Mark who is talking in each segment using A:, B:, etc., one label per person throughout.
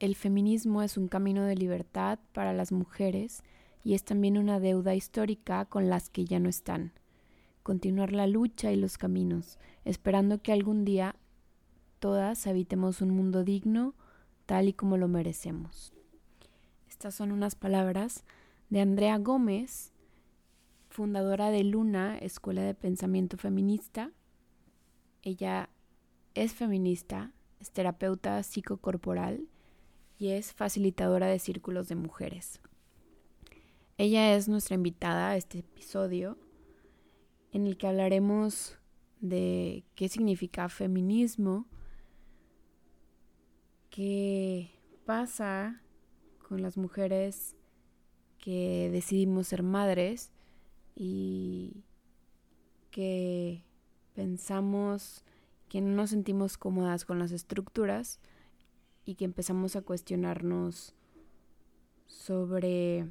A: El feminismo es un camino de libertad para las mujeres y es también una deuda histórica con las que ya no están. Continuar la lucha y los caminos, esperando que algún día todas habitemos un mundo digno tal y como lo merecemos. Estas son unas palabras de Andrea Gómez, fundadora de Luna, Escuela de Pensamiento Feminista. Ella es feminista, es terapeuta psicocorporal y es facilitadora de círculos de mujeres. Ella es nuestra invitada a este episodio en el que hablaremos de qué significa feminismo, qué pasa con las mujeres que decidimos ser madres y que pensamos que no nos sentimos cómodas con las estructuras y que empezamos a cuestionarnos sobre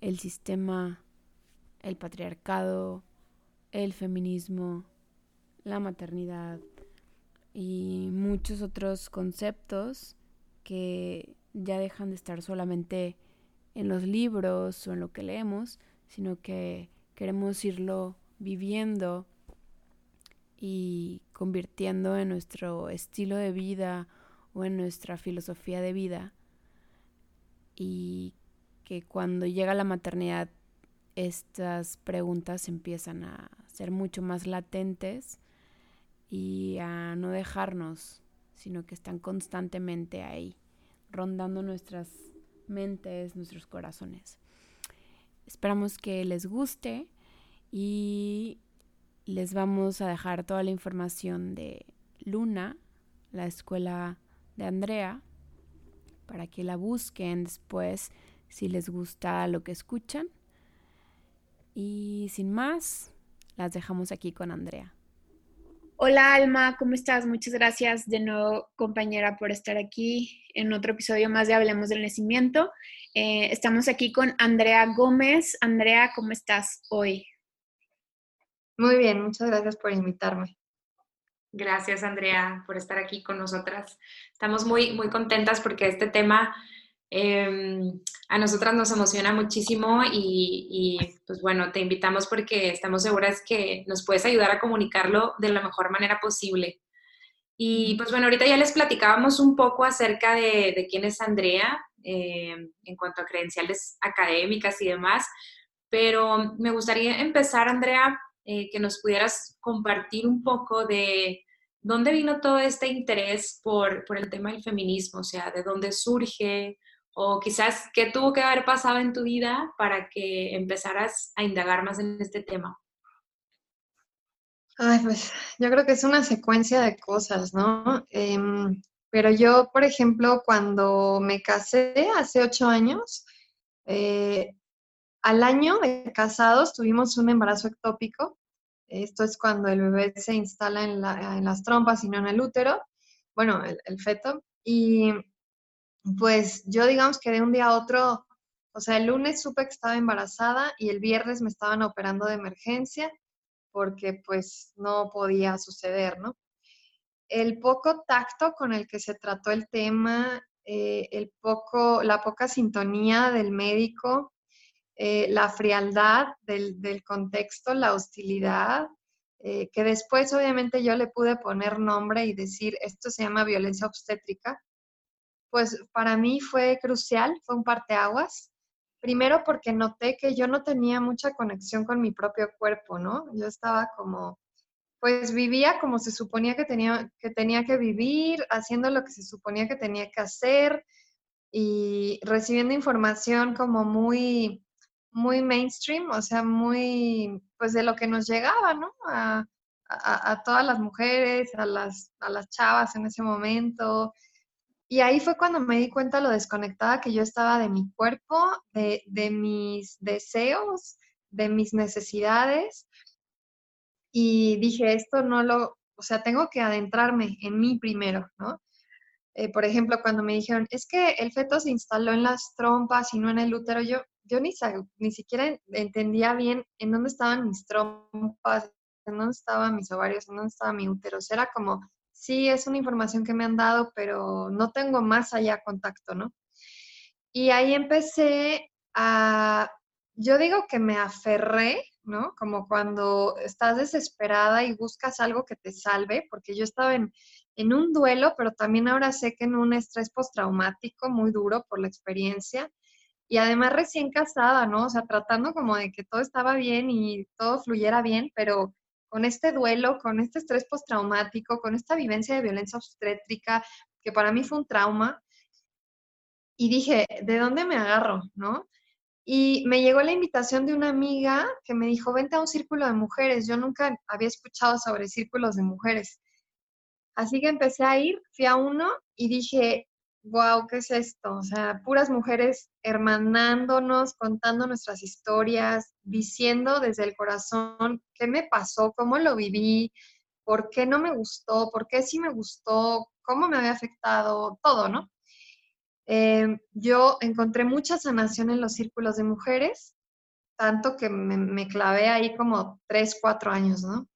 A: el sistema, el patriarcado, el feminismo, la maternidad y muchos otros conceptos que ya dejan de estar solamente en los libros o en lo que leemos, sino que queremos irlo viviendo y convirtiendo en nuestro estilo de vida o en nuestra filosofía de vida y que cuando llega la maternidad estas preguntas empiezan a ser mucho más latentes y a no dejarnos, sino que están constantemente ahí, rondando nuestras mentes, nuestros corazones. Esperamos que les guste y les vamos a dejar toda la información de Luna, la escuela de Andrea para que la busquen después si les gusta lo que escuchan. Y sin más, las dejamos aquí con Andrea.
B: Hola Alma, ¿cómo estás? Muchas gracias de nuevo compañera por estar aquí en otro episodio más de Hablemos del Nacimiento. Eh, estamos aquí con Andrea Gómez. Andrea, ¿cómo estás hoy?
C: Muy bien, muchas gracias por invitarme.
D: Gracias, Andrea, por estar aquí con nosotras. Estamos muy, muy contentas porque este tema em, a nosotras nos emociona muchísimo y, pues bueno, te invitamos porque estamos seguras que nos puedes ayudar a comunicarlo de la mejor manera posible. Y pues bueno, ahorita ya les platicábamos un poco acerca de, quién es Andrea em, en cuanto a credenciales académicas y demás, pero me gustaría empezar, Andrea, eh, que nos pudieras compartir un poco de dónde vino todo este interés por, por, el tema del feminismo, o sea, de dónde surge, o quizás qué tuvo que haber pasado en tu vida para que empezaras a indagar más en este tema.
C: Ay, pues yo creo que es una secuencia de cosas, ¿no? Em, pero yo, por ejemplo, cuando me casé hace ocho años, eh, al año de casados tuvimos un embarazo ectópico. Esto es cuando el bebé se instala en, las trompas y no en el útero, bueno, el, feto. Y pues yo digamos que de un día a otro, o sea, el lunes supe que estaba embarazada y el viernes me estaban operando de emergencia porque pues no podía suceder, ¿no? El poco tacto con el que se trató el tema, eh, el poco, la poca sintonía del médico, eh, la frialdad del, contexto, la hostilidad, eh, que después obviamente yo le pude poner nombre y decir, esto se llama violencia obstétrica, pues para mí fue crucial, fue un parteaguas. Primero porque noté que yo no tenía mucha conexión con mi propio cuerpo, ¿no? Yo estaba como, pues vivía como se suponía que tenía que, tenía que vivir, haciendo lo que se suponía que tenía que hacer y recibiendo información como muy muy mainstream, o sea, muy, pues de lo que nos llegaba, ¿no? A, a, todas las mujeres, a las, a las chavas en ese momento. Y ahí fue cuando me di cuenta lo desconectada que yo estaba de mi cuerpo, de, de mis deseos, de mis necesidades. Y dije, esto no lo, o sea, tengo que adentrarme en mí primero, ¿no? Eh, por ejemplo, cuando me dijeron, es que el feto se instaló en las trompas y no en el útero, yo, yo ni, ni siquiera entendía bien en dónde estaban mis trompas, en dónde estaban mis ovarios, en dónde estaba mi útero. Era como, sí, es una información que me han dado, pero no tengo más allá contacto, ¿no? Y ahí empecé a, yo digo que me aferré, ¿no? Como cuando estás desesperada y buscas algo que te salve, porque yo estaba en, en un duelo, pero también ahora sé que en un estrés postraumático muy duro por la experiencia. Y además recién casada, ¿no? O sea, tratando como de que todo estaba bien y todo fluyera bien, pero con este duelo, con este estrés postraumático, con esta vivencia de violencia obstétrica, que para mí fue un trauma. Y dije, ¿de dónde me agarro? ¿No? Y me llegó la invitación de una amiga que me dijo, vente a un círculo de mujeres. Yo nunca había escuchado sobre círculos de mujeres. Así que empecé a ir, fui a uno y dije, wow, ¿qué es esto? O sea, puras mujeres hermanándonos, contando nuestras historias, diciendo desde el corazón qué me pasó, cómo lo viví, por qué no me gustó, por qué sí me gustó, cómo me había afectado, todo, ¿no? Eh, yo encontré mucha sanación en los círculos de mujeres, tanto que me, me clavé ahí como tres, cuatro años, ¿no?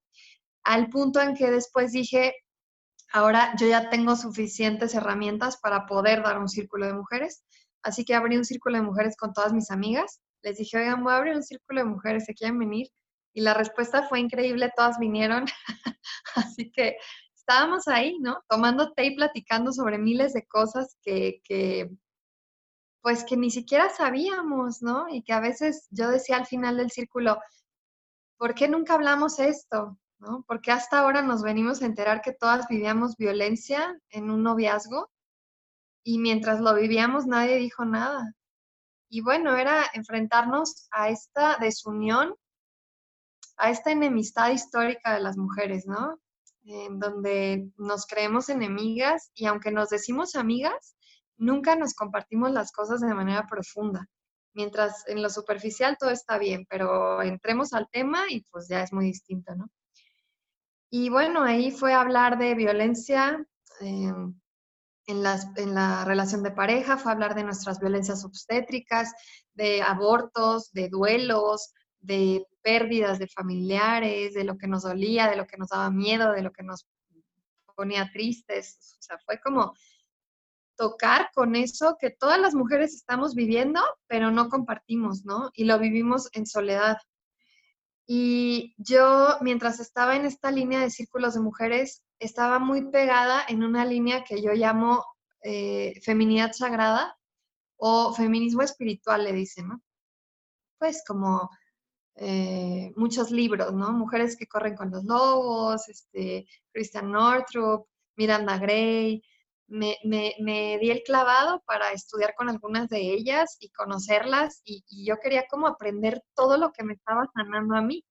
C: Al punto en que después dije, ahora yo ya tengo suficientes herramientas para poder dar un círculo de mujeres, así que abrí un círculo de mujeres con todas mis amigas. Les dije, oigan, voy a abrir un círculo de mujeres, ¿se quieren venir? Y la respuesta fue increíble, todas vinieron. así que estábamos ahí, ¿no? Tomando té y platicando sobre miles de cosas que, que, pues que ni siquiera sabíamos, ¿no? Y que a veces yo decía al final del círculo, ¿por qué nunca hablamos esto? ¿No? Porque hasta ahora nos venimos a enterar que todas vivíamos violencia en un noviazgo y mientras lo vivíamos nadie dijo nada. Y bueno, era enfrentarnos a esta desunión, a esta enemistad histórica de las mujeres, ¿no? En donde nos creemos enemigas y aunque nos decimos amigas, nunca nos compartimos las cosas de manera profunda. Mientras en lo superficial todo está bien, pero entremos al tema y pues ya es muy distinto, ¿no? Y bueno, ahí fue hablar de violencia em, en, la relación de pareja, fue hablar de nuestras violencias obstétricas, de abortos, de duelos, de pérdidas de familiares, de lo que nos dolía, de lo que nos daba miedo, de lo que nos ponía tristes. O sea, fue como tocar con eso que todas las mujeres estamos viviendo, pero no compartimos, ¿no? Y lo vivimos en soledad. Y yo, mientras estaba en esta línea de círculos de mujeres, estaba muy pegada en una línea que yo llamo eh, feminidad sagrada o feminismo espiritual, le dicen, ¿no? Pues como eh, muchos libros, ¿no? Mujeres que corren con los lobos, este, Christian Northrup, Miranda Gray. Me, me, di el clavado para estudiar con algunas de ellas y conocerlas y, yo quería como aprender todo lo que me estaba sanando a mí.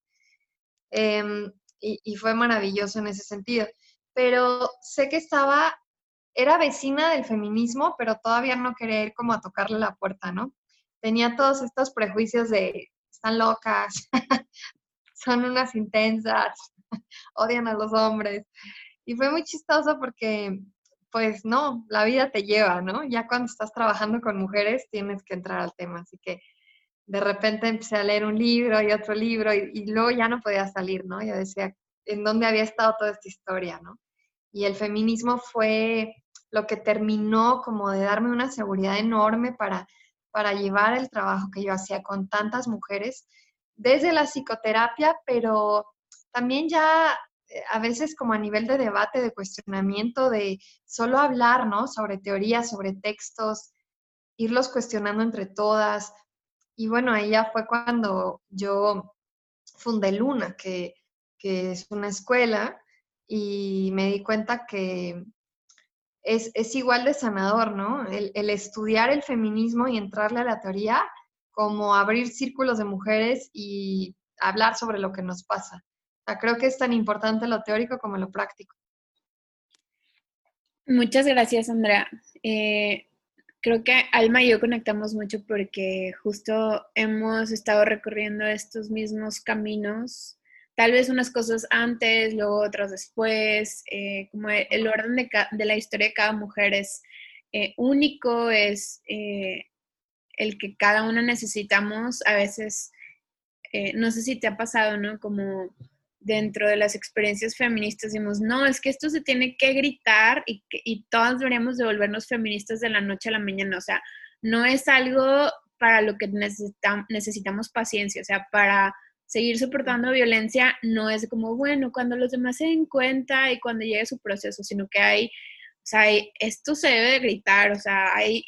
C: Em, y, y, fue maravilloso en ese sentido. Pero sé que estaba, era vecina del feminismo, pero todavía no quería ir como a tocarle la puerta, ¿no? Tenía todos estos prejuicios de, están locas, son unas intensas, odian a los hombres. Y fue muy chistoso porque pues no, la vida te lleva, ¿no? Ya cuando estás trabajando con mujeres tienes que entrar al tema, así que de repente empecé a leer un libro y otro libro y, luego ya no podía salir, ¿no? Yo decía, ¿en dónde había estado toda esta historia, ¿no? Y el feminismo fue lo que terminó como de darme una seguridad enorme para, para llevar el trabajo que yo hacía con tantas mujeres, desde la psicoterapia, pero también ya a veces como a nivel de debate, de cuestionamiento, de solo hablar, ¿no? Sobre teorías, sobre textos, irlos cuestionando entre todas. Y bueno, ya fue cuando yo fundé Luna, que, es una escuela, y me di cuenta que es, igual de sanador, ¿no? El, el, estudiar el feminismo y entrarle a la teoría, como abrir círculos de mujeres y hablar sobre lo que nos pasa creo que es tan importante lo teórico como lo práctico.
B: Muchas gracias, Andrea. Eh, creo que Alma y yo conectamos mucho porque justo hemos estado recorriendo estos mismos caminos, tal vez unas cosas antes, luego otras después, eh, como el orden de, la historia de cada mujer es eh, único, es el que cada una necesitamos, a veces, no sé si te ha pasado, ¿no? Como dentro de las experiencias feministas decimos, no, es que esto se tiene que gritar y, y todas deberíamos devolvernos feministas de la noche a la mañana. O sea, no es algo para lo que necesitamos paciencia, o sea, para seguir soportando violencia no es como, bueno, cuando los demás se den cuenta y cuando llegue su proceso, sino que hay, o sea, esto se debe de gritar, o sea, hay,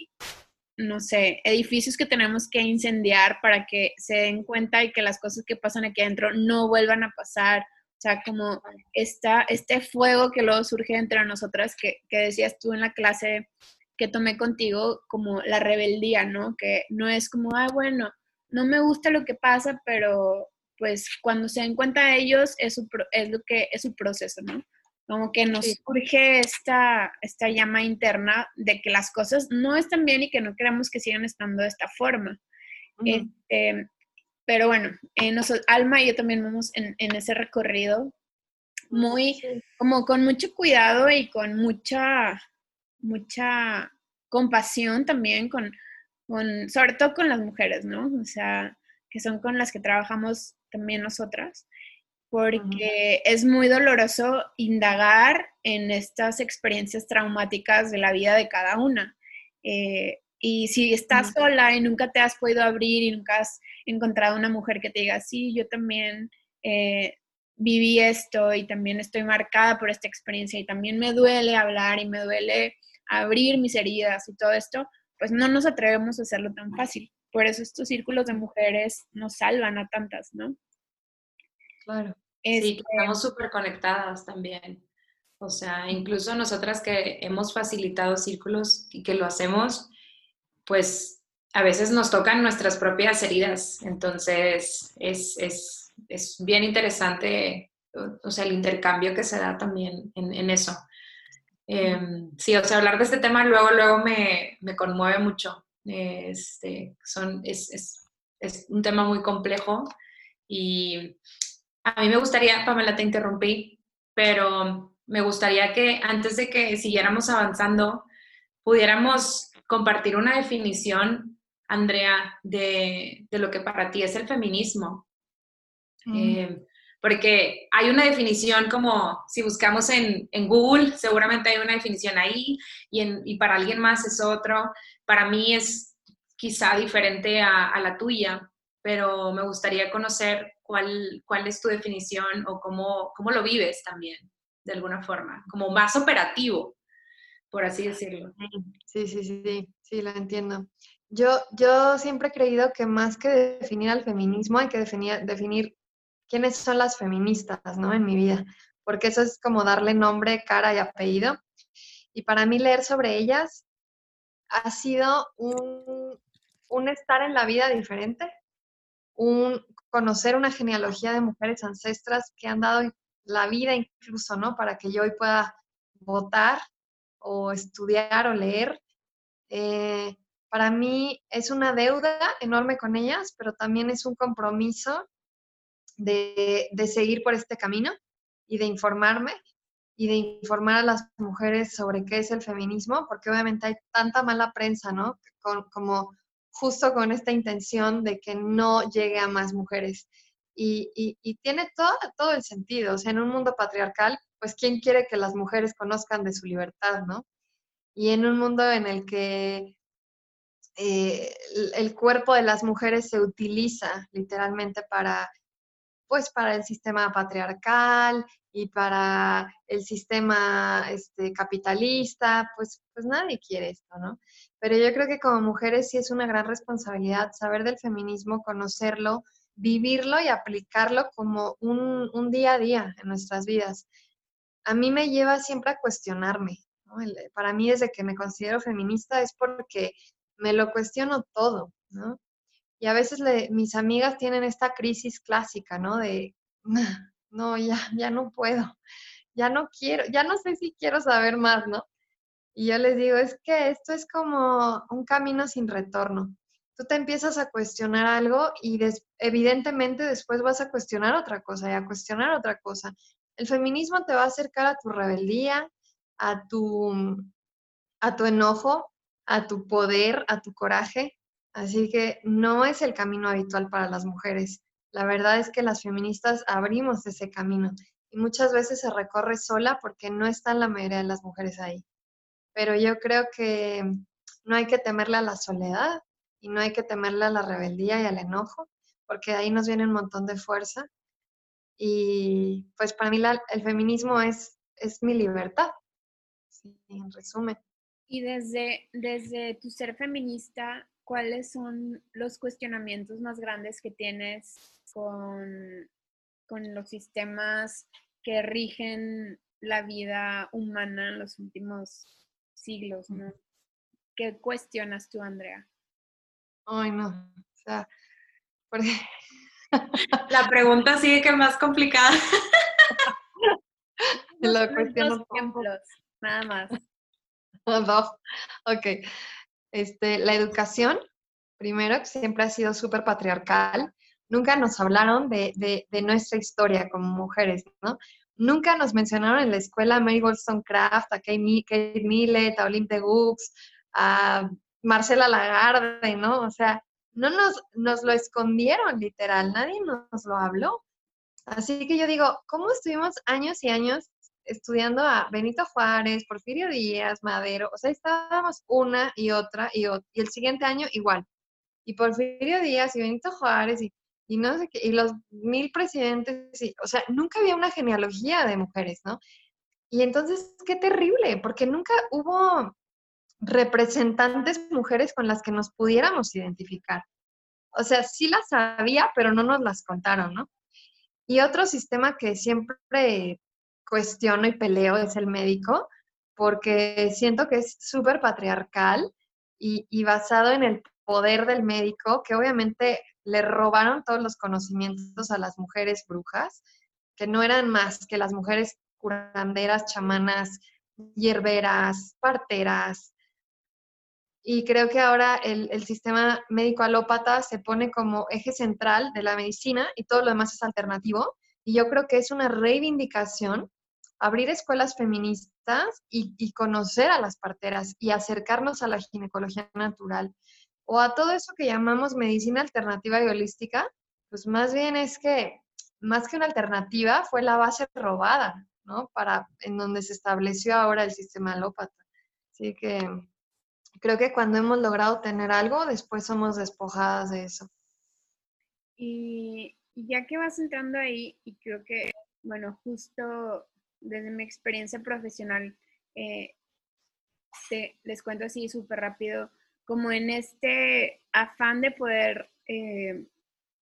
B: no sé, edificios que tenemos que incendiar para que se den cuenta y que las cosas que pasan aquí adentro no vuelvan a pasar. O sea, como esta, este fuego que luego surge entre nosotras, que, que decías tú en la clase que tomé contigo, como la rebeldía, ¿no? Que no es como, ah, bueno, no me gusta lo que pasa, pero pues cuando se den cuenta ellos es, es lo que es su proceso, ¿no? Como que nos surge esta, esta llama interna de que las cosas no están bien y que no queremos que sigan estando de esta forma. Este, pero bueno, Alma y yo también vamos en, ese recorrido muy, como con mucho cuidado y con mucha, mucha compasión también, con, con, sobre todo con las mujeres, ¿no? O sea, que son con las que trabajamos también nosotras porque es muy doloroso indagar en estas experiencias traumáticas de la vida de cada una. Eh, y si estás sola y nunca te has podido abrir y nunca has encontrado una mujer que te diga, sí, yo también eh, viví esto y también estoy marcada por esta experiencia y también me duele hablar y me duele abrir mis heridas y todo esto, pues no nos atrevemos a hacerlo tan fácil. Por eso estos círculos de mujeres nos salvan a tantas, ¿no?
C: Claro.
D: Sí, estamos súper conectadas también. O sea, incluso nosotras que hemos facilitado círculos y que lo hacemos, pues a veces nos tocan nuestras propias heridas. Entonces, es, es, es bien interesante, o, sea, el intercambio que se da también en, eso. Em, sí, o sea, hablar de este tema luego, luego me, me conmueve mucho. Este, son, es, es, es un tema muy complejo y a mí me gustaría, Pamela, te interrumpí, pero me gustaría que antes de que siguiéramos avanzando, pudiéramos compartir una definición, Andrea, de, lo que para ti es el feminismo. Mm. Eh, porque hay una definición como si buscamos en, Google, seguramente hay una definición ahí y, y, para alguien más es otro. Para mí es quizá diferente a, a la tuya, pero me gustaría conocer cuál, cuál es tu definición o cómo, cómo lo vives también, de alguna forma, como más operativo, por así decirlo.
C: Sí, sí, sí, sí, lo entiendo. Yo, yo siempre he creído que más que definir al feminismo hay que definir, definir quiénes son las feministas, ¿no? En mi vida, porque eso es como darle nombre, cara y apellido. Y para mí leer sobre ellas ha sido un, un estar en la vida diferente, un conocer una genealogía de mujeres ancestras que han dado la vida incluso, ¿no? Para que yo hoy pueda votar o estudiar o leer. Eh, para mí es una deuda enorme con ellas, pero también es un compromiso de, de, seguir por este camino y de informarme y de informar a las mujeres sobre qué es el feminismo, porque obviamente hay tanta mala prensa, ¿no? como justo con esta intención de que no llegue a más mujeres. Y, tiene todo, todo el sentido. O sea, en un mundo patriarcal, pues ¿quién quiere que las mujeres conozcan de su libertad, no? Y en un mundo en el que eh, el cuerpo de las mujeres se utiliza literalmente para, pues, para el sistema patriarcal y para el sistema este, capitalista, pues, pues nadie quiere esto, ¿no? Pero yo creo que como mujeres sí es una gran responsabilidad saber del feminismo, conocerlo, vivirlo y aplicarlo como un, día a día en nuestras vidas. A mí me lleva siempre a cuestionarme. para mí desde que me considero feminista es porque me lo cuestiono todo, ¿no? Y a veces mis amigas tienen esta crisis clásica, ¿no? De, no, ya, ya no puedo, ya no quiero, ya no sé si quiero saber más, ¿no? Y yo les digo, es que esto es como un camino sin retorno. Tú te empiezas a cuestionar algo y evidentemente después vas a cuestionar otra cosa y a cuestionar otra cosa. El feminismo te va a acercar a tu rebeldía, a tu, a tu enojo, a tu poder, a tu coraje. Así que no es el camino habitual para las mujeres. La verdad es que las feministas abrimos ese camino y muchas veces se recorre sola porque no están la mayoría de las mujeres ahí. Pero yo creo que no hay que temerle a la soledad y no hay que temerle a la rebeldía y al enojo, porque ahí nos viene un montón de fuerza. Y pues para mí el feminismo es, es mi libertad, en resumen.
B: Y desde, desde tu ser feminista, ¿cuáles son los cuestionamientos más grandes que tienes con, con los sistemas que rigen la vida humana en los últimos siglos, ¿no? ¿Qué cuestionas tú, Andrea?
C: Ay, no. O sea,
D: La pregunta sigue que más complicada.
B: Lo cuestiono ejemplos, nada más.
C: Dos. Ok. Este, la educación, primero, que siempre ha sido súper patriarcal. Nunca nos hablaron de, de, nuestra historia como mujeres, ¿no? Nunca nos mencionaron en la escuela a Mary Wollstonecraft, a Kate, Millett, a Olympe de Gux, a Marcela Lagarde, ¿no? O sea, no nos, nos lo escondieron literal, nadie nos lo habló. Así que yo digo, ¿cómo estuvimos años y años estudiando a Benito Juárez, Porfirio Díaz, Madero? O sea, estábamos una y otra y, y el siguiente año igual. Y Porfirio Díaz y Benito Juárez y y no y los mil presidentes, o sea, nunca había una genealogía de mujeres, ¿no? Y entonces, qué terrible, porque nunca hubo representantes mujeres con las que nos pudiéramos identificar. O sea, sí las había, pero no nos las contaron, ¿no? Y otro sistema que siempre cuestiono y peleo es el médico, porque siento que es súper patriarcal y, y basado en el poder del médico, que obviamente le robaron todos los conocimientos a las mujeres brujas, que no eran más que las mujeres curanderas, chamanas, hierberas, parteras. Y creo que ahora el, sistema médico alópata se pone como eje central de la medicina y todo lo demás es alternativo. Y yo creo que es una reivindicación abrir escuelas feministas y, conocer a las parteras y acercarnos a la ginecología natural o a todo eso que llamamos medicina alternativa y holística, pues más bien es que, más que una alternativa, fue la base robada, ¿no? Para, en donde se estableció ahora el sistema alópata. Así que creo que cuando hemos logrado tener algo, después somos despojadas de eso.
B: Y ya que vas entrando ahí, y creo que, bueno, justo desde mi experiencia profesional, eh, les cuento así súper rápido, como en este afán de poder eh,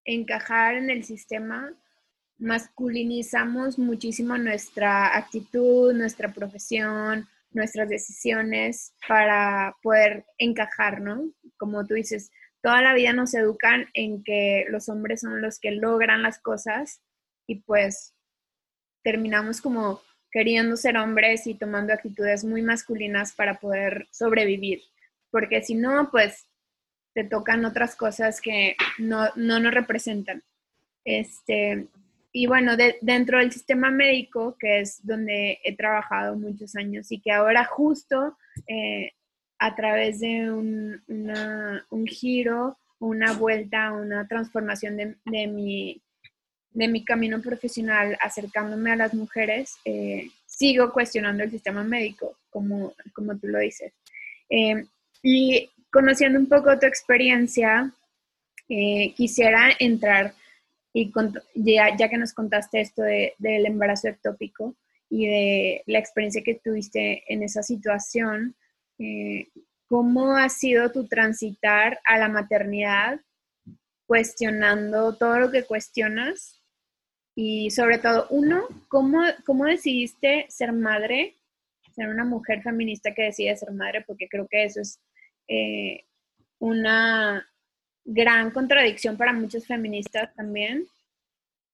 B: encajar en el sistema, masculinizamos muchísimo nuestra actitud, nuestra profesión, nuestras decisiones para poder encajar, ¿no? Como tú dices, toda la vida nos educan en que los hombres son los que logran las cosas y pues terminamos como queriendo ser hombres y tomando actitudes muy masculinas para poder sobrevivir porque si no, pues te tocan otras cosas que no, no nos representan. Este, y bueno, dentro del sistema médico, que es donde he trabajado muchos años y que ahora justo eh, a través de un, un, giro, una vuelta, una transformación de, de, mi, de mi camino profesional acercándome a las mujeres, eh, sigo cuestionando el sistema médico, como, como tú lo dices. Eh, y conociendo un poco tu experiencia, eh, quisiera entrar, y ya, que nos contaste esto del embarazo ectópico y de la experiencia que tuviste en esa situación, eh, ¿cómo ha sido tu transitar a la maternidad cuestionando todo lo que cuestionas? Y sobre todo, uno, ¿cómo, cómo decidiste ser madre? Ser una mujer feminista que decide ser madre, porque creo que eso es eh, una gran contradicción para muchas feministas también.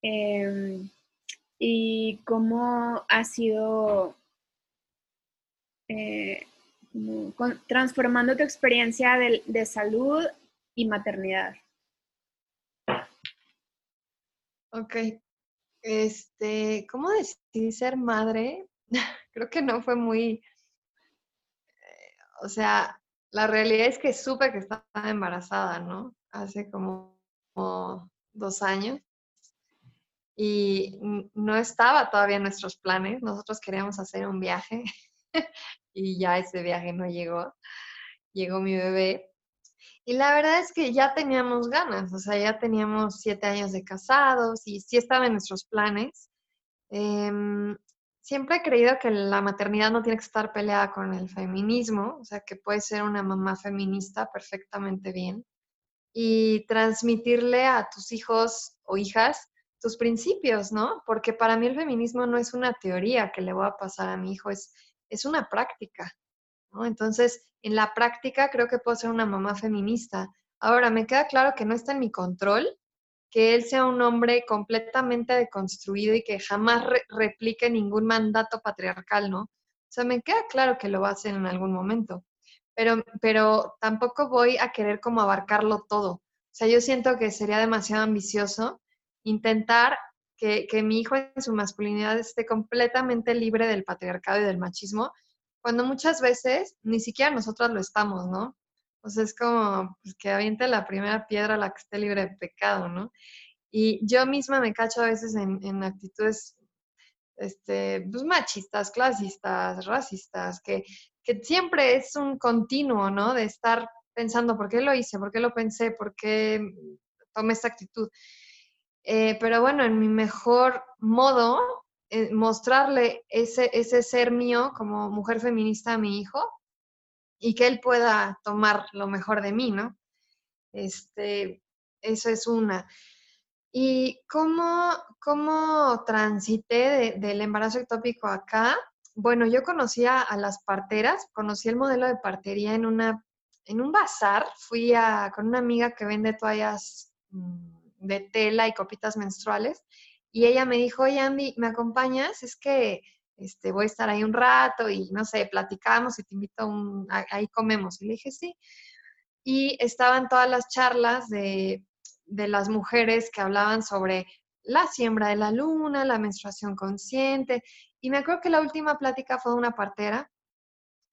B: Em, y cómo ha sido eh, transformando tu experiencia de, salud y maternidad.
C: Ok. Este, ¿cómo decidí ser madre? Creo que no fue muy, eh, o sea, la realidad es que supe que estaba embarazada, ¿no? Hace como dos años y no estaba todavía en nuestros planes. Nosotros queríamos hacer un viaje y ya ese viaje no llegó. Llegó mi bebé. Y la verdad es que ya teníamos ganas, o sea, ya teníamos siete años de casados y sí estaba en nuestros planes. Em, siempre he creído que la maternidad no tiene que estar peleada con el feminismo, o sea, que puede ser una mamá feminista perfectamente bien y transmitirle a tus hijos o hijas tus principios, ¿no? Porque para mí el feminismo no es una teoría que le voy a pasar a mi hijo, es, es una práctica, ¿no? Entonces, en la práctica creo que puedo ser una mamá feminista. Ahora, me queda claro que no está en mi control que él sea un hombre completamente deconstruido y que jamás replique ningún mandato patriarcal, ¿no? O sea, me queda claro que lo va a hacer en algún momento, pero, pero tampoco voy a querer como abarcarlo todo. O sea, yo siento que sería demasiado ambicioso intentar que, mi hijo en su masculinidad esté completamente libre del patriarcado y del machismo, cuando muchas veces ni siquiera nosotros lo estamos, ¿no? Sea, es como pues, que aviente la primera piedra a la que esté libre de pecado, ¿no? Y yo misma me cacho a veces en, actitudes este, pues, machistas, clasistas, racistas, que, que siempre es un continuo, ¿no? De estar pensando, ¿por qué lo hice? ¿Por qué lo pensé? ¿Por qué tomé esta actitud? Eh, pero bueno, en mi mejor modo, eh, mostrarle ese, ese ser mío como mujer feminista a mi hijo y que él pueda tomar lo mejor de mí, ¿no? Este, eso es una. ¿Y cómo, cómo transité del embarazo ectópico acá? Bueno, yo conocía a las parteras, conocí el modelo de partería en, una, en un bazar, fui con una amiga que vende toallas mm, de tela y copitas menstruales. Y ella me dijo, oye Andy, ¿me acompañas? Es que este, voy a estar ahí un rato y no sé, platicamos y te invito a un, ahí comemos. Y le dije, sí. Y estaban todas las charlas de, de las mujeres que hablaban sobre la siembra de la luna, la menstruación consciente. Y me acuerdo que la última plática fue de una partera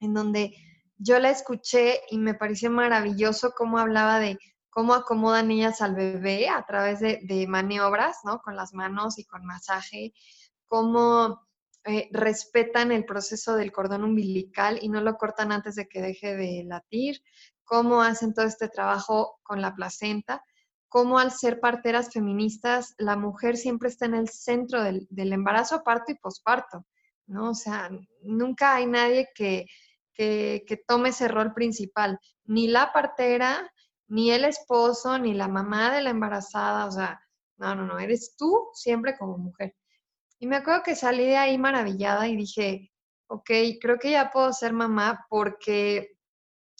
C: en donde yo la escuché y me pareció maravilloso cómo hablaba de cómo acomodan ellas al bebé a través de, maniobras, ¿no? Con las manos y con masaje, cómo eh, respetan el proceso del cordón umbilical y no lo cortan antes de que deje de latir, cómo hacen todo este trabajo con la placenta, cómo al ser parteras feministas, la mujer siempre está en el centro del, embarazo, parto y posparto, ¿no? O sea, nunca hay nadie que, que tome ese rol principal, ni la partera, ni el esposo, ni la mamá de la embarazada, o sea, no, no, no, eres tú siempre como mujer. Y me acuerdo que salí de ahí maravillada y dije, ok, creo que ya puedo ser mamá porque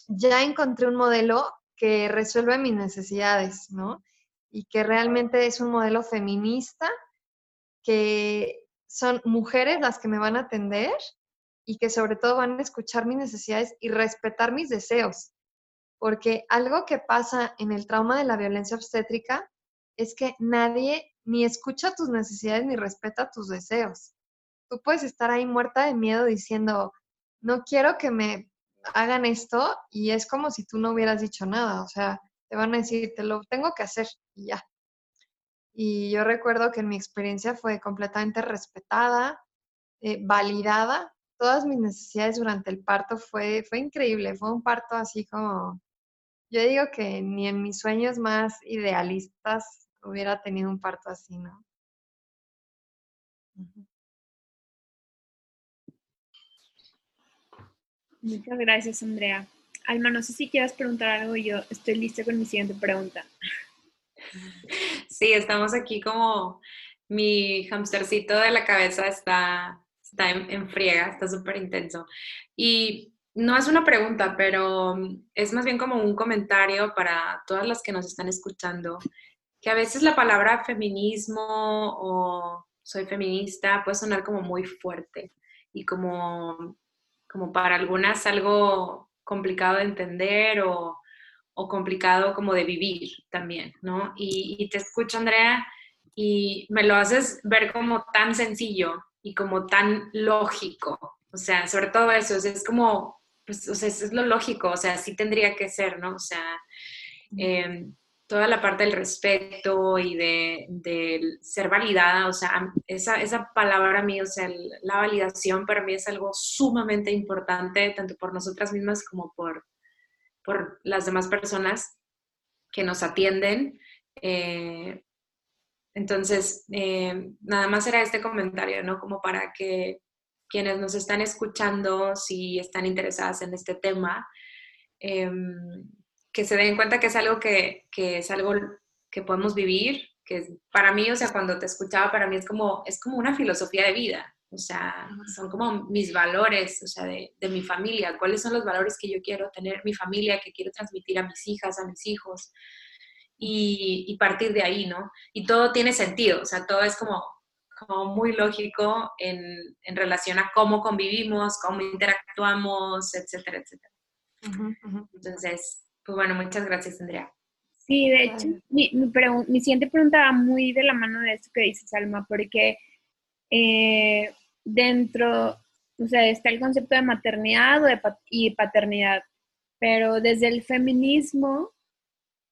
C: ya encontré un modelo que resuelve mis necesidades, ¿no? Y que realmente es un modelo feminista, que son mujeres las que me van a atender y que sobre todo van a escuchar mis necesidades y respetar mis deseos porque algo que pasa en el trauma de la violencia obstétrica es que nadie ni escucha tus necesidades ni respeta tus deseos. Tú puedes estar ahí muerta de miedo diciendo, no quiero que me hagan esto y es como si tú no hubieras dicho nada, o sea, te van a decir, te lo tengo que hacer y ya. Y yo recuerdo que en mi experiencia fue completamente respetada, eh, validada. Todas mis necesidades durante el parto fue, fue increíble, fue un parto así como yo digo que ni en mis sueños más idealistas hubiera tenido un parto así, ¿no?
B: Muchas gracias, Andrea. Alma, no sé si quieras preguntar algo, yo estoy lista con mi siguiente pregunta.
D: Sí, estamos aquí como mi hamstercito de la cabeza está, está en, en friega, está súper intenso. Y no es una pregunta, pero es más bien como un comentario para todas las que nos están escuchando, que a veces la palabra feminismo o soy feminista, puede sonar como muy fuerte y como, como para algunas algo complicado de entender o, o complicado como de vivir también, ¿no? Y, y, te escucho, Andrea, y me lo haces ver como tan sencillo y como tan lógico, o sea, sobre todo eso, es como, pues, o sea, eso es lo lógico, o sea, así tendría que ser, ¿no? O sea, eh, toda la parte del respeto y de, ser validada, o sea, esa, esa palabra a o sea, la validación para mí es algo sumamente importante, tanto por nosotras mismas como por, por las demás personas que nos atienden. Eh, entonces, eh, nada más era este comentario, ¿no? Como para que quienes nos están escuchando, si están interesadas en este tema, em, que se den cuenta que es algo que, que, es algo que podemos vivir, que para mí, o sea, cuando te escuchaba, para mí es como, es como una filosofía de vida, o sea, son como mis valores, o sea, de, de, mi familia, cuáles son los valores que yo quiero tener, mi familia, que quiero transmitir a mis hijas, a mis hijos, y, y partir de ahí, ¿no? Y todo tiene sentido, o sea, todo es como, como muy lógico en, en relación a cómo convivimos, cómo interactuamos, etcétera, etcétera. Entonces, pues bueno, muchas gracias, Andrea.
B: Sí, de hecho, mi, mi, siguiente pregunta va muy de la mano de esto que dices, Alma, porque eh, dentro, o sea, está el concepto de maternidad y paternidad, pero desde el feminismo,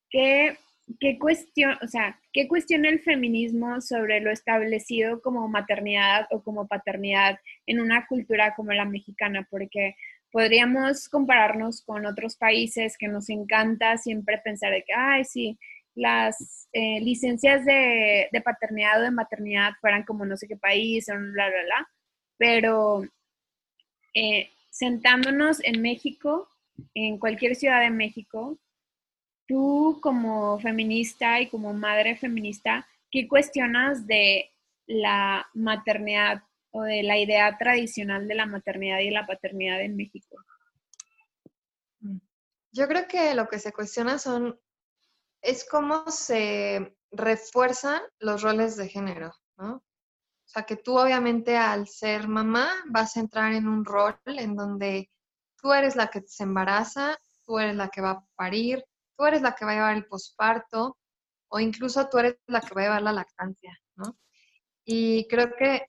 B: ¿qué, qué cuestión, o sea, qué cuestiona el feminismo sobre lo establecido como maternidad o como paternidad en una cultura como la mexicana? Porque podríamos compararnos con otros países que nos encanta siempre pensar de que, ay, sí, las eh, licencias de, paternidad o de maternidad fueran como no sé qué país, bla, bla, bla. Pero eh, sentándonos en México, en cualquier ciudad de México, tú como feminista y como madre feminista, ¿qué cuestionas de la maternidad o de la idea tradicional de la maternidad y la paternidad en México?
C: Yo creo que lo que se cuestiona son, es cómo se refuerzan los roles de género, ¿no? O sea, que tú obviamente al ser mamá vas a entrar en un rol en donde tú eres la que se embaraza, tú eres la que va a parir, tú eres la que va a llevar el posparto o incluso tú eres la que va a llevar la lactancia, ¿no? Y creo que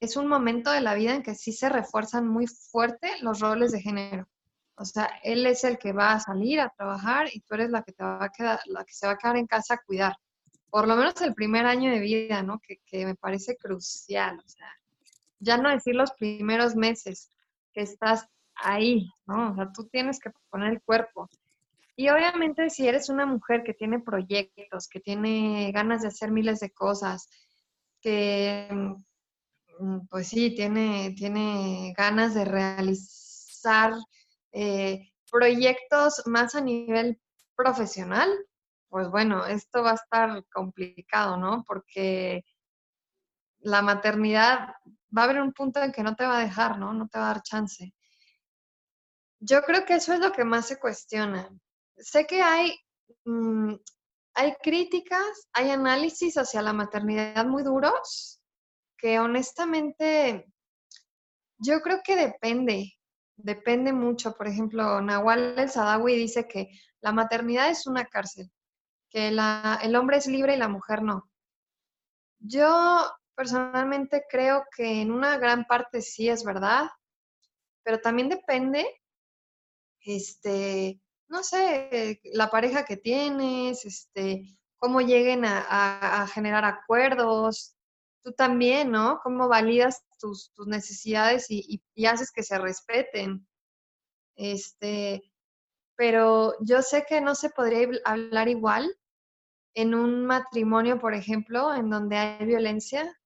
C: es un momento de la vida en que sí se refuerzan muy fuerte los roles de género. O sea, él es el que va a salir a trabajar y tú eres la que te va a quedar, la que se va a quedar en casa a cuidar. Por lo menos el primer año de vida, ¿no? Que, que me parece crucial. O sea, ya no decir los primeros meses que estás ahí, ¿no? O sea, tú tienes que poner el cuerpo. Y obviamente si eres una mujer que tiene proyectos, que tiene ganas de hacer miles de cosas, que pues sí, tiene, tiene ganas de realizar eh, proyectos más a nivel profesional, pues bueno, esto va a estar complicado, ¿no? Porque la maternidad va a haber un punto en que no te va a dejar, ¿no? No te va a dar chance. Yo creo que eso es lo que más se cuestiona. Sé que hay, mm, hay críticas, hay análisis hacia la maternidad muy duros, que honestamente yo creo que depende, depende mucho. Por ejemplo, Nahual El Sadawi dice que la maternidad es una cárcel, que el hombre es libre y la mujer no. Yo personalmente creo que en una gran parte sí es verdad, pero también depende, este, no sé, la pareja que tienes, este, cómo lleguen a generar acuerdos, tú también, ¿no? ¿Cómo validas tus, necesidades y, haces que se respeten? Este, pero yo sé que no se podría hablar igual en un matrimonio, por ejemplo, en donde hay violencia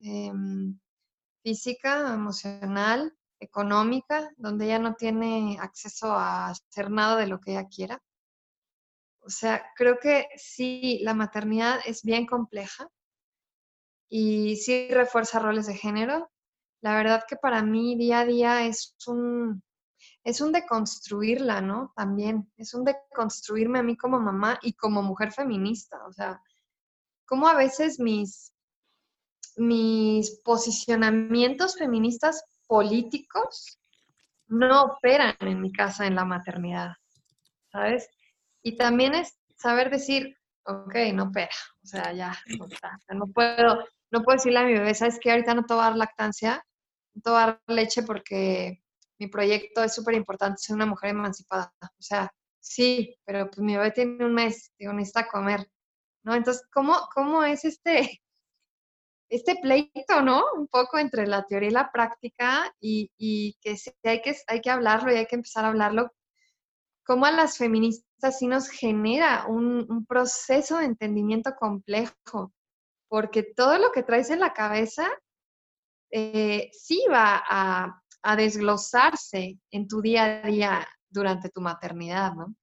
C: em, física, emocional, económica, donde ella no tiene acceso a hacer nada de lo que ella quiera. O sea, creo que sí, la maternidad es bien compleja y sí refuerza roles de género. La verdad que para mí día a día es un, es un deconstruirla, ¿no? También, es un deconstruirme a mí como mamá y como mujer feminista. O sea, como a veces mis, mis posicionamientos feministas políticos no operan en mi casa en la maternidad, ¿sabes? Y también es saber decir, ok, no opera, o sea, ya, no, puedo, no puedo decirle a mi bebé, ¿sabes qué? Ahorita no te voy a dar lactancia, no te voy a dar leche porque mi proyecto es súper importante, soy una mujer emancipada. O sea, sí, pero pues mi bebé tiene un mes, digo, necesita comer, ¿no? Entonces, ¿cómo, cómo es este, este pleito, ¿no? Un poco entre la teoría y la práctica y, que hay que hay que hablarlo y hay que empezar a hablarlo. ¿Cómo a las feministas sí nos genera un proceso de entendimiento complejo? Porque todo lo que traes en la cabeza eh, sí va a, a desglosarse en tu día a día durante tu maternidad, ¿no?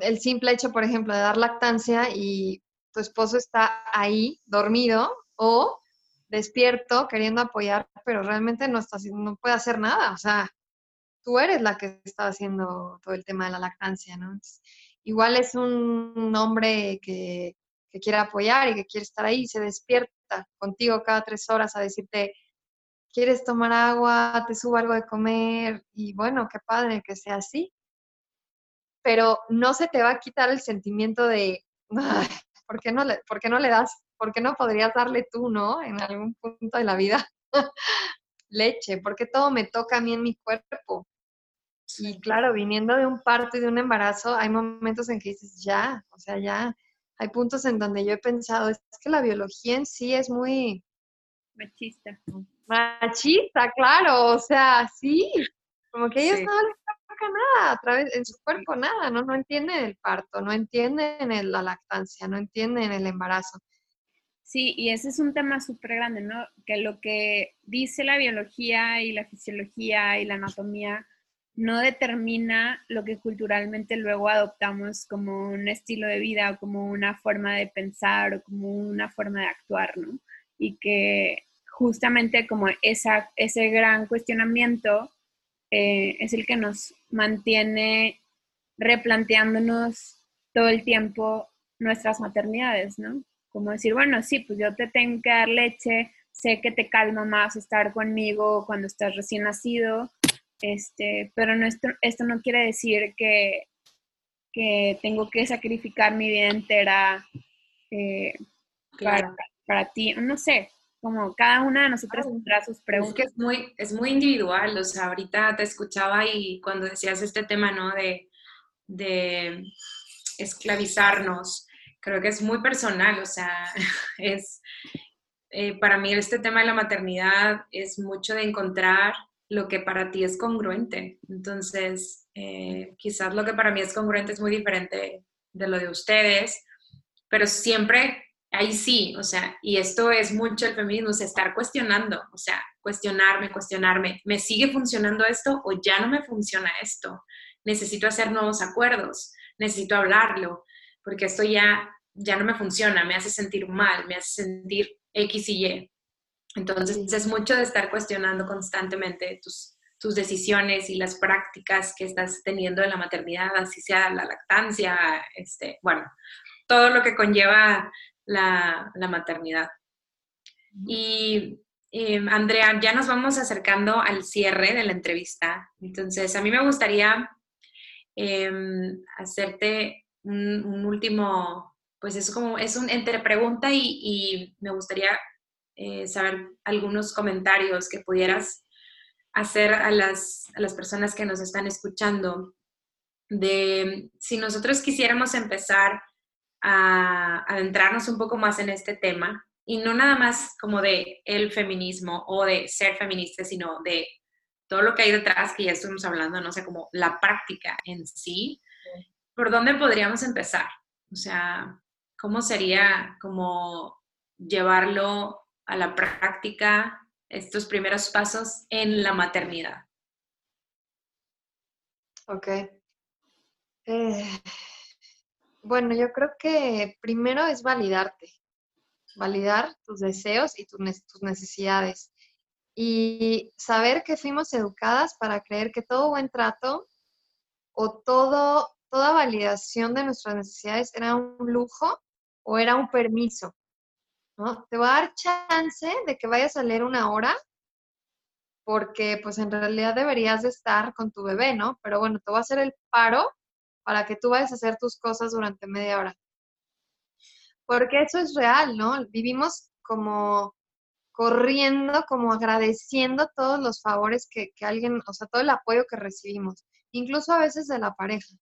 C: El simple hecho, por ejemplo, de dar lactancia y tu esposo está ahí dormido o despierto queriendo apoyar, pero realmente no, está, no puede hacer nada. O sea, tú eres la que está haciendo todo el tema de la lactancia, ¿no? igual es un hombre que, que quiere apoyar y que quiere estar ahí, se despierta contigo cada tres horas a decirte, quieres tomar agua, te subo algo de comer y bueno, qué padre que sea así. Pero no se te va a quitar el sentimiento de, ¿por, qué no le, ¿por qué no le das? ¿Por qué no podrías darle tú, no? En algún punto de la vida. Leche, porque todo me toca a mí en mi cuerpo. Y claro, viniendo de un parto y de un embarazo, hay momentos en que dices, ya, o sea, ya. Hay puntos en donde yo he pensado, es que la biología en sí es muy...
B: Machista.
C: Machista, claro, o sea, sí, como que ellos no les toca nada a través, en su cuerpo nada, ¿no? No entienden el parto, no entienden la lactancia, no entienden el embarazo.
B: Sí, y ese es un tema súper grande, ¿no? Que lo que dice la biología y la fisiología y la anatomía no determina lo que culturalmente luego adoptamos como un estilo de vida o como una forma de pensar o como una forma de actuar, ¿no? Y que justamente como esa, ese gran cuestionamiento eh, es el que nos mantiene replanteándonos todo el tiempo nuestras maternidades, ¿no? Como decir, bueno, sí, pues yo te tengo que dar leche, sé que te calma más estar conmigo cuando estás recién nacido, este, pero no, esto, esto no quiere decir que, que tengo que sacrificar mi vida entera eh, para, para ti, no sé, como cada una de nosotras tendrá sus preguntas.
D: Es que es muy, es muy individual, o sea, ahorita te escuchaba y cuando decías este tema, ¿no? De, de esclavizarnos, creo que es muy personal, o sea, es, eh, para mí este tema de la maternidad es mucho de encontrar lo que para ti es congruente. Entonces, eh, quizás lo que para mí es congruente es muy diferente de lo de ustedes, pero siempre ahí sí, o sea, y esto es mucho el feminismo, es estar cuestionando, o sea, cuestionarme, cuestionarme, ¿me sigue funcionando esto o ya no me funciona esto? Necesito hacer nuevos acuerdos, necesito hablarlo, porque esto ya, ya no me funciona, me hace sentir mal, me hace sentir X y Y. Entonces, es mucho de estar cuestionando constantemente tus, tus decisiones y las prácticas que estás teniendo en la maternidad, así sea la lactancia, este, bueno, todo lo que conlleva la, maternidad. Y em, Andrea, ya nos vamos acercando al cierre de la entrevista. Entonces, a mí me gustaría em, hacerte un, último, pues es como, es un entre pregunta y, me gustaría eh, saber algunos comentarios que pudieras hacer a las, a las personas que nos están escuchando de si nosotros quisiéramos empezar a adentrarnos un poco más en este tema y no nada más como de el feminismo o de ser feminista, sino de todo lo que hay detrás, que ya estuvimos hablando, no sé, como la práctica en sí, ¿por dónde podríamos empezar? O sea, ¿cómo sería como llevarlo a la práctica, estos primeros pasos en la maternidad?
C: Ok. Eh, bueno, yo creo que primero es validarte, validar tus deseos y tus, necesidades y saber que fuimos educadas para creer que todo buen trato o todo, toda validación de nuestras necesidades era un lujo o era un permiso. ¿No? Te voy a dar chance de que vayas a leer una hora, porque pues en realidad deberías de estar con tu bebé, ¿no? Pero bueno, te voy a hacer el paro para que tú vayas a hacer tus cosas durante media hora. Porque eso es real, ¿no? Vivimos como corriendo, como agradeciendo todos los favores que, que alguien, o sea, todo el apoyo que recibimos, incluso a veces de la pareja.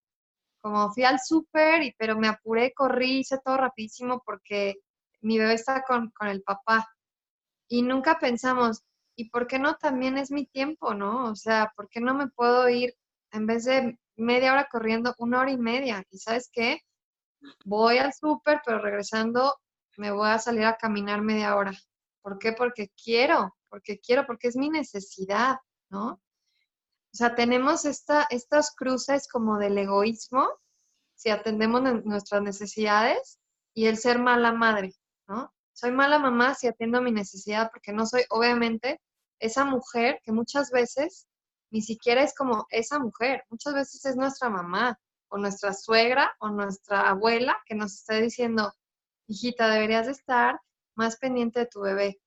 C: Como fui al súper, pero me apuré, corrí, hice todo rapidísimo porque mi bebé está con, con el papá. Y nunca pensamos, ¿y por qué no también es mi tiempo, no? O sea, ¿por qué no me puedo ir en vez de media hora corriendo, una hora y media? ¿Y sabes qué? Voy al súper, pero regresando me voy a salir a caminar media hora. ¿Por qué? Porque quiero, porque quiero, porque es mi necesidad, ¿no? O sea, tenemos esta, estas cruces como del egoísmo, si atendemos nuestras necesidades, y el ser mala madre, ¿no? Soy mala mamá si atiendo mi necesidad porque no soy, obviamente, esa mujer que muchas veces ni siquiera es como esa mujer, muchas veces es nuestra mamá o nuestra suegra o nuestra abuela que nos está diciendo, hijita, deberías de estar más pendiente de tu bebé.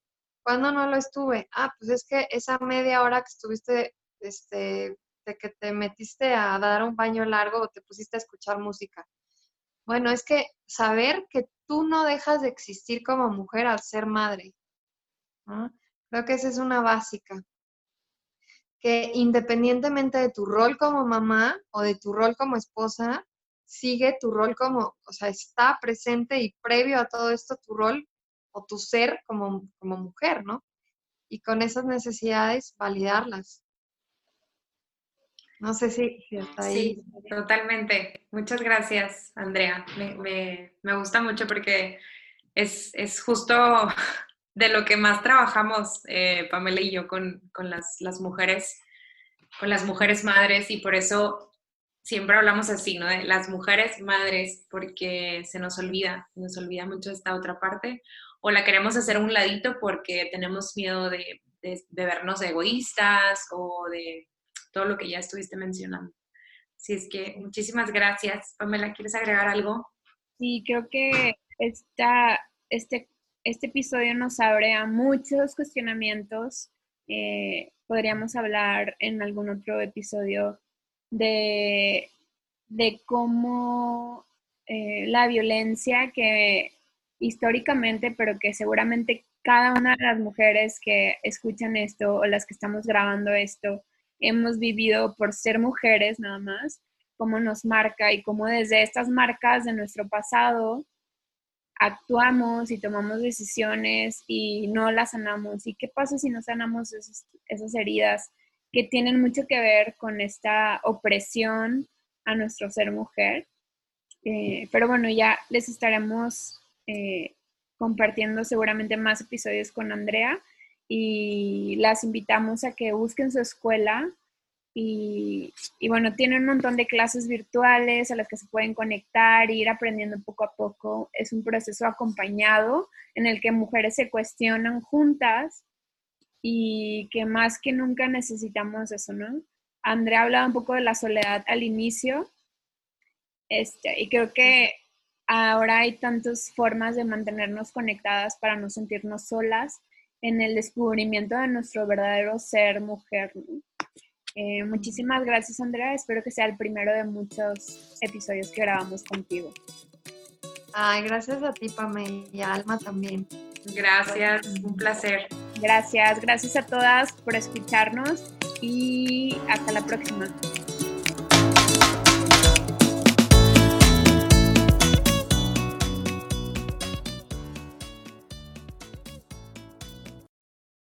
C: ¿Cuándo no lo estuve? Ah, pues es que esa media hora que estuviste, este, de que te metiste a dar un baño largo o te pusiste a escuchar música. Bueno, es que saber que tú no dejas de existir como mujer al ser madre. Creo que esa es una básica. Que independientemente de tu rol como mamá o de tu rol como esposa, sigue tu rol como, o sea, está presente y previo a todo esto tu rol o tu ser como, como mujer, ¿no? Y con esas necesidades validarlas. No sé si, está ahí.
D: Sí, totalmente. Muchas gracias, Andrea. Me, gusta mucho porque es, justo de lo que más trabajamos, eh, Pamela y yo, con, las, las, mujeres, con las mujeres madres, y por eso siempre hablamos así, ¿no? De las mujeres madres, porque se nos olvida, nos olvida mucho esta otra parte, o la queremos hacer a un ladito porque tenemos miedo de, vernos egoístas o de todo lo que ya estuviste mencionando. Así es que muchísimas gracias. Pamela, ¿quieres agregar algo?
B: Sí, creo que esta, este, este episodio nos abre a muchos cuestionamientos. Eh, podríamos hablar en algún otro episodio de, de cómo eh, la violencia que históricamente, pero que seguramente cada una de las mujeres que escuchan esto o las que estamos grabando esto hemos vivido por ser mujeres nada más, cómo nos marca y cómo desde estas marcas de nuestro pasado actuamos y tomamos decisiones y no las sanamos. ¿Y qué pasa si no sanamos esas heridas que tienen mucho que ver con esta opresión a nuestro ser mujer? Eh, pero bueno, ya les estaremos eh, compartiendo seguramente más episodios con Andrea y las invitamos a que busquen su escuela y, bueno, tienen un montón de clases virtuales a las que se pueden conectar e ir aprendiendo poco a poco. Es un proceso acompañado en el que mujeres se cuestionan juntas y que más que nunca necesitamos eso, ¿no? Andrea hablaba un poco de la soledad al inicio este, y creo que ahora hay tantas formas de mantenernos conectadas para no sentirnos solas en el descubrimiento de nuestro verdadero ser mujer. Eh, muchísimas gracias, Andrea. Espero que sea el primero de muchos episodios que grabamos contigo.
C: Ay, gracias a ti, Pamela, y a Alma también.
D: Gracias, un placer.
B: Gracias, gracias a todas por escucharnos y hasta la próxima.